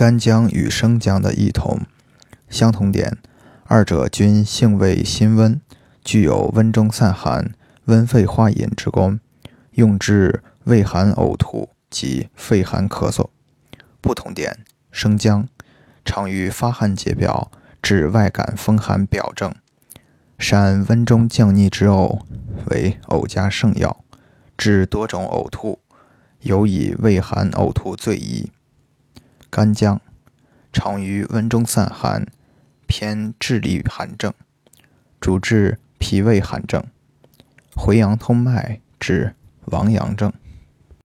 干姜与生姜的异同。相同点，二者均性味辛温，具有温中散寒、温肺化饮之功，用治胃寒呕吐及肺寒咳嗽。不同点，生姜常于发汗解表，治外感风寒表症，善温中降逆之呕，为呕家圣药，治多种呕吐，尤以胃寒呕吐最宜。干姜常于温中散寒，偏治理寒症，主治脾胃寒症。回阳通脉治亡阳症。